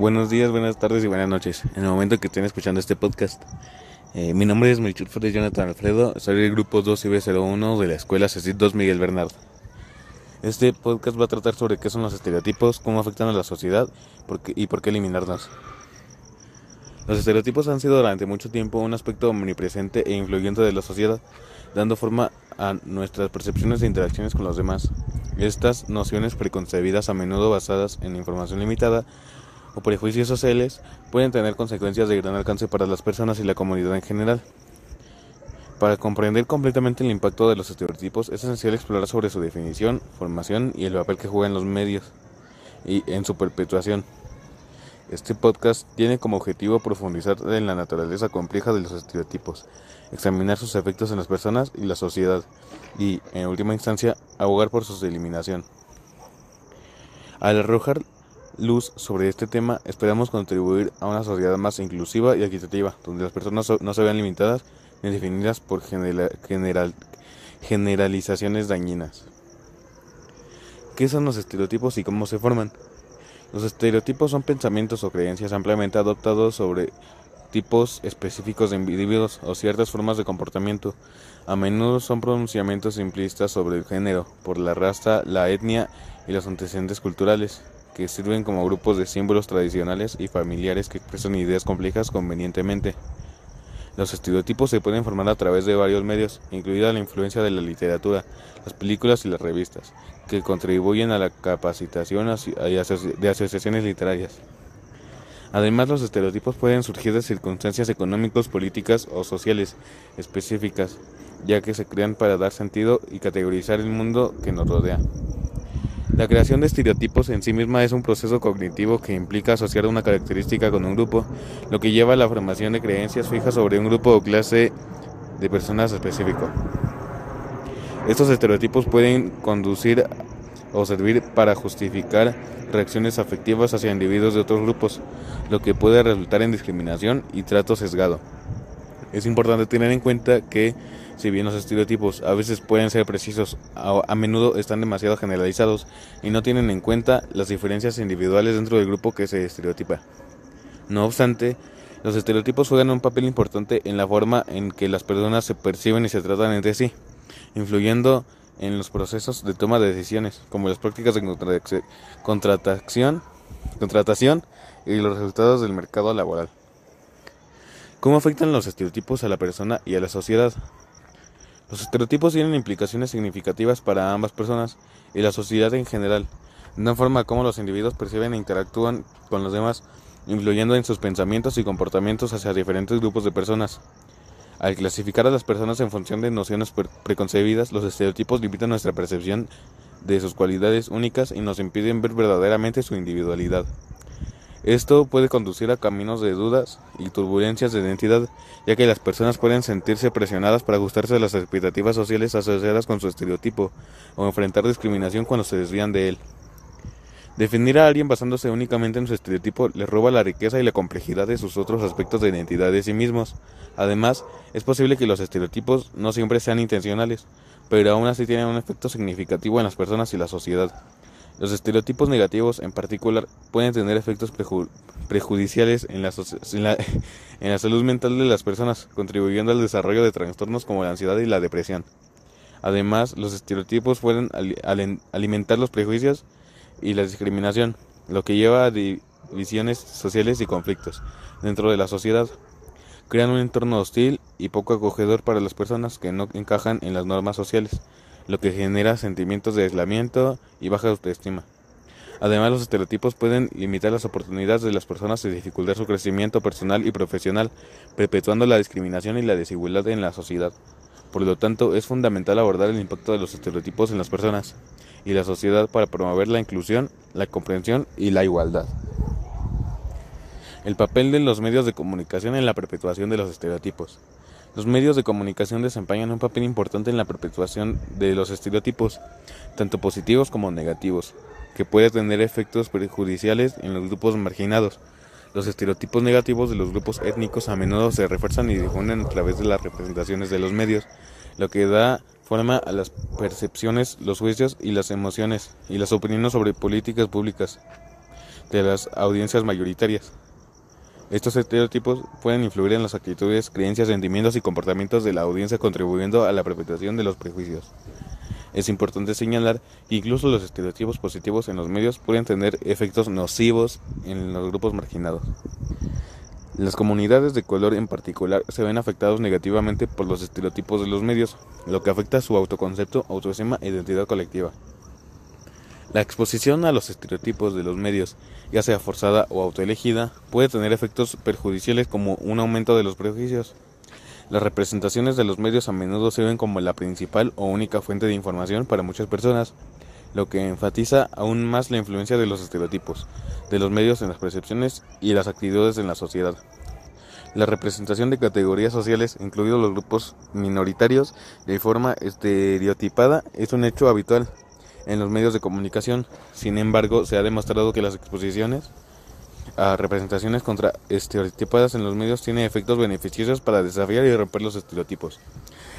Buenos días, buenas tardes y buenas noches. En el momento que estén escuchando este podcast, eh, mi nombre es Melchor Flores Jonathan Alfredo, soy del grupo 2 IB01 de la escuela CECIT 2 Miguel Bernardo. Este podcast va a tratar sobre qué son los estereotipos, cómo afectan a la sociedad y por qué eliminarlos. Los estereotipos han sido durante mucho tiempo un aspecto omnipresente e influyente de la sociedad, dando forma a nuestras percepciones e interacciones con los demás. Estas nociones preconcebidas, a menudo basadas en información limitada o prejuicios sociales, pueden tener consecuencias de gran alcance para las personas y la comunidad en general. Para comprender completamente el impacto de los estereotipos es esencial explorar sobre su definición, formación y el papel que juegan los medios y en su perpetuación. Este podcast tiene como objetivo profundizar en la naturaleza compleja de los estereotipos, examinar sus efectos en las personas y la sociedad y, en última instancia, abogar por su eliminación. Al arrojar luz sobre este tema, esperamos contribuir a una sociedad más inclusiva y equitativa, donde las personas no se vean limitadas ni definidas por general generalizaciones dañinas. ¿Qué son los estereotipos y cómo se forman? Los estereotipos son pensamientos o creencias ampliamente adoptados sobre tipos específicos de individuos o ciertas formas de comportamiento. A menudo son pronunciamientos simplistas sobre el género, por la raza, la etnia y los antecedentes culturales, que sirven como grupos de símbolos tradicionales y familiares que expresan ideas complejas convenientemente. Los estereotipos se pueden formar a través de varios medios, incluida la influencia de la literatura, las películas y las revistas, que contribuyen a la capacitación de asociaciones literarias. Además, los estereotipos pueden surgir de circunstancias económicas, políticas o sociales específicas, ya que se crean para dar sentido y categorizar el mundo que nos rodea. La creación de estereotipos en sí misma es un proceso cognitivo que implica asociar una característica con un grupo, lo que lleva a la formación de creencias fijas sobre un grupo o clase de personas específico. Estos estereotipos pueden conducir o servir para justificar reacciones afectivas hacia individuos de otros grupos, lo que puede resultar en discriminación y trato sesgado. Es importante tener en cuenta que si bien los estereotipos a veces pueden ser precisos, a, menudo están demasiado generalizados y no tienen en cuenta las diferencias individuales dentro del grupo que se estereotipa. No obstante, los estereotipos juegan un papel importante en la forma en que las personas se perciben y se tratan entre sí, influyendo en los procesos de toma de decisiones, como las prácticas de contratación, contratación y los resultados del mercado laboral. ¿Cómo afectan los estereotipos a la persona y a la sociedad? Los estereotipos tienen implicaciones significativas para ambas personas y la sociedad en general, una forma como los individuos perciben e interactúan con los demás, influyendo en sus pensamientos y comportamientos hacia diferentes grupos de personas. Al clasificar a las personas en función de nociones preconcebidas, los estereotipos limitan nuestra percepción de sus cualidades únicas y nos impiden ver verdaderamente su individualidad. Esto puede conducir a caminos de dudas y turbulencias de identidad, ya que las personas pueden sentirse presionadas para ajustarse a las expectativas sociales asociadas con su estereotipo o enfrentar discriminación cuando se desvían de él. Definir a alguien basándose únicamente en su estereotipo le roba la riqueza y la complejidad de sus otros aspectos de identidad de sí mismos. Además, es posible que los estereotipos no siempre sean intencionales, pero aún así tienen un efecto significativo en las personas y la sociedad. Los estereotipos negativos, en particular, pueden tener efectos prejudiciales en la, en la salud mental de las personas, contribuyendo al desarrollo de trastornos como la ansiedad y la depresión. Además, los estereotipos pueden alimentar los prejuicios y la discriminación, lo que lleva a divisiones sociales y conflictos dentro de la sociedad. Crean un entorno hostil y poco acogedor para las personas que no encajan en las normas sociales lo que genera sentimientos de aislamiento y baja autoestima. Además, los estereotipos pueden limitar las oportunidades de las personas y dificultar su crecimiento personal y profesional, perpetuando la discriminación y la desigualdad en la sociedad. Por lo tanto, es fundamental abordar el impacto de los estereotipos en las personas y la sociedad para promover la inclusión, la comprensión y la igualdad. El papel de los medios de comunicación en la perpetuación de los estereotipos. Los medios de comunicación desempeñan un papel importante en la perpetuación de los estereotipos, tanto positivos como negativos, que puede tener efectos perjudiciales en los grupos marginados. Los estereotipos negativos de los grupos étnicos a menudo se refuerzan y difunden a través de las representaciones de los medios, lo que da forma a las percepciones, los juicios y las emociones y las opiniones sobre políticas públicas. de las audiencias mayoritarias. Estos estereotipos pueden influir en las actitudes, creencias, sentimientos y comportamientos de la audiencia contribuyendo a la perpetuación de los prejuicios. Es importante señalar que incluso los estereotipos positivos en los medios pueden tener efectos nocivos en los grupos marginados. Las comunidades de color en particular se ven afectados negativamente por los estereotipos de los medios, lo que afecta su autoconcepto, autoestima e identidad colectiva. La exposición a los estereotipos de los medios, ya sea forzada o autoelegida, puede tener efectos perjudiciales como un aumento de los prejuicios. Las representaciones de los medios a menudo se ven como la principal o única fuente de información para muchas personas, lo que enfatiza aún más la influencia de los estereotipos, de los medios en las percepciones y las actitudes en la sociedad. La representación de categorías sociales, incluidos los grupos minoritarios, de forma estereotipada es un hecho habitual en los medios de comunicación. Sin embargo, se ha demostrado que las exposiciones a representaciones contra estereotipadas en los medios tienen efectos beneficiosos para desafiar y romper los estereotipos.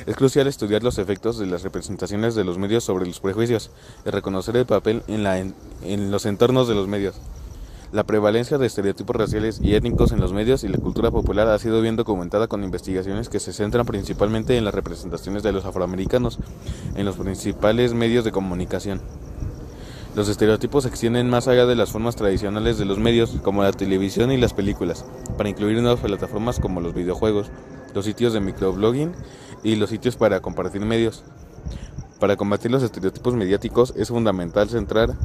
Es crucial estudiar los efectos de las representaciones de los medios sobre los prejuicios y reconocer el papel en, en los entornos de los medios. La prevalencia de estereotipos raciales y étnicos en los medios y la cultura popular ha sido bien documentada con investigaciones que se centran principalmente en las representaciones de los afroamericanos en los principales medios de comunicación. Los estereotipos se extienden más allá de las formas tradicionales de los medios, como la televisión y las películas, para incluir nuevas plataformas como los videojuegos, los sitios de microblogging y los sitios para compartir medios. Para combatir los estereotipos mediáticos es fundamental centrar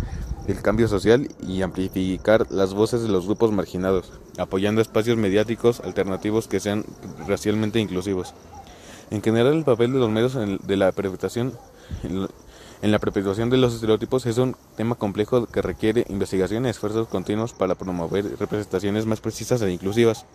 el cambio social y amplificar las voces de los grupos marginados, apoyando espacios mediáticos alternativos que sean racialmente inclusivos. En general, el papel de los medios en, de la perpetuación en la perpetuación de los estereotipos es un tema complejo que requiere investigación y esfuerzos continuos para promover representaciones más precisas e inclusivas.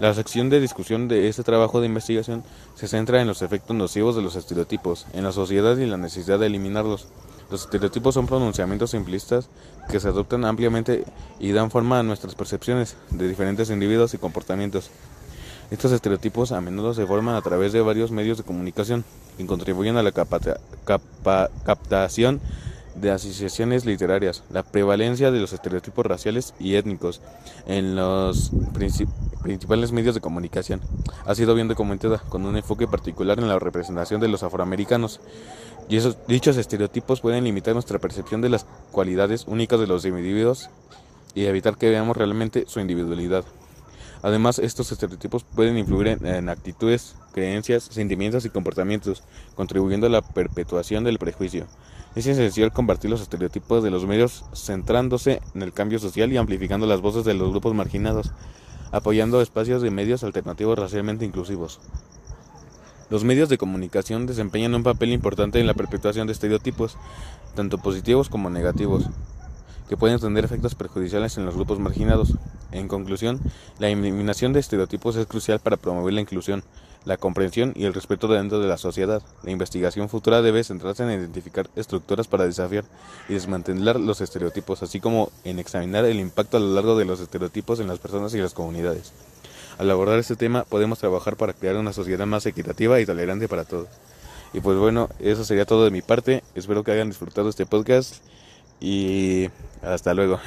La sección de discusión de este trabajo de investigación se centra en los efectos nocivos de los estereotipos en la sociedad y la necesidad de eliminarlos. Los estereotipos son pronunciamientos simplistas que se adoptan ampliamente y dan forma a nuestras percepciones de diferentes individuos y comportamientos. Estos estereotipos a menudo se forman a través de varios medios de comunicación que contribuyen a la captación de asociaciones literarias. La prevalencia de los estereotipos raciales y étnicos en los principales medios de comunicación ha sido bien documentada, con un enfoque particular en la representación de los afroamericanos. Y esos dichos estereotipos pueden limitar nuestra percepción de las cualidades únicas de los individuos y evitar que veamos realmente su individualidad. Además, estos estereotipos pueden influir en, actitudes, creencias, sentimientos y comportamientos, contribuyendo a la perpetuación del prejuicio. Es esencial combatir los estereotipos de los medios centrándose en el cambio social y amplificando las voces de los grupos marginados, apoyando espacios de medios alternativos racialmente inclusivos. Los medios de comunicación desempeñan un papel importante en la perpetuación de estereotipos, tanto positivos como negativos, que pueden tener efectos perjudiciales en los grupos marginados. En conclusión, la eliminación de estereotipos es crucial para promover la inclusión, la comprensión y el respeto dentro de la sociedad. La investigación futura debe centrarse en identificar estructuras para desafiar y desmantelar los estereotipos, así como en examinar el impacto a lo largo de los estereotipos en las personas y las comunidades. Al abordar este tema podemos trabajar para crear una sociedad más equitativa y tolerante para todos. Y pues bueno, eso sería todo de mi parte. Espero que hayan disfrutado este podcast y hasta luego.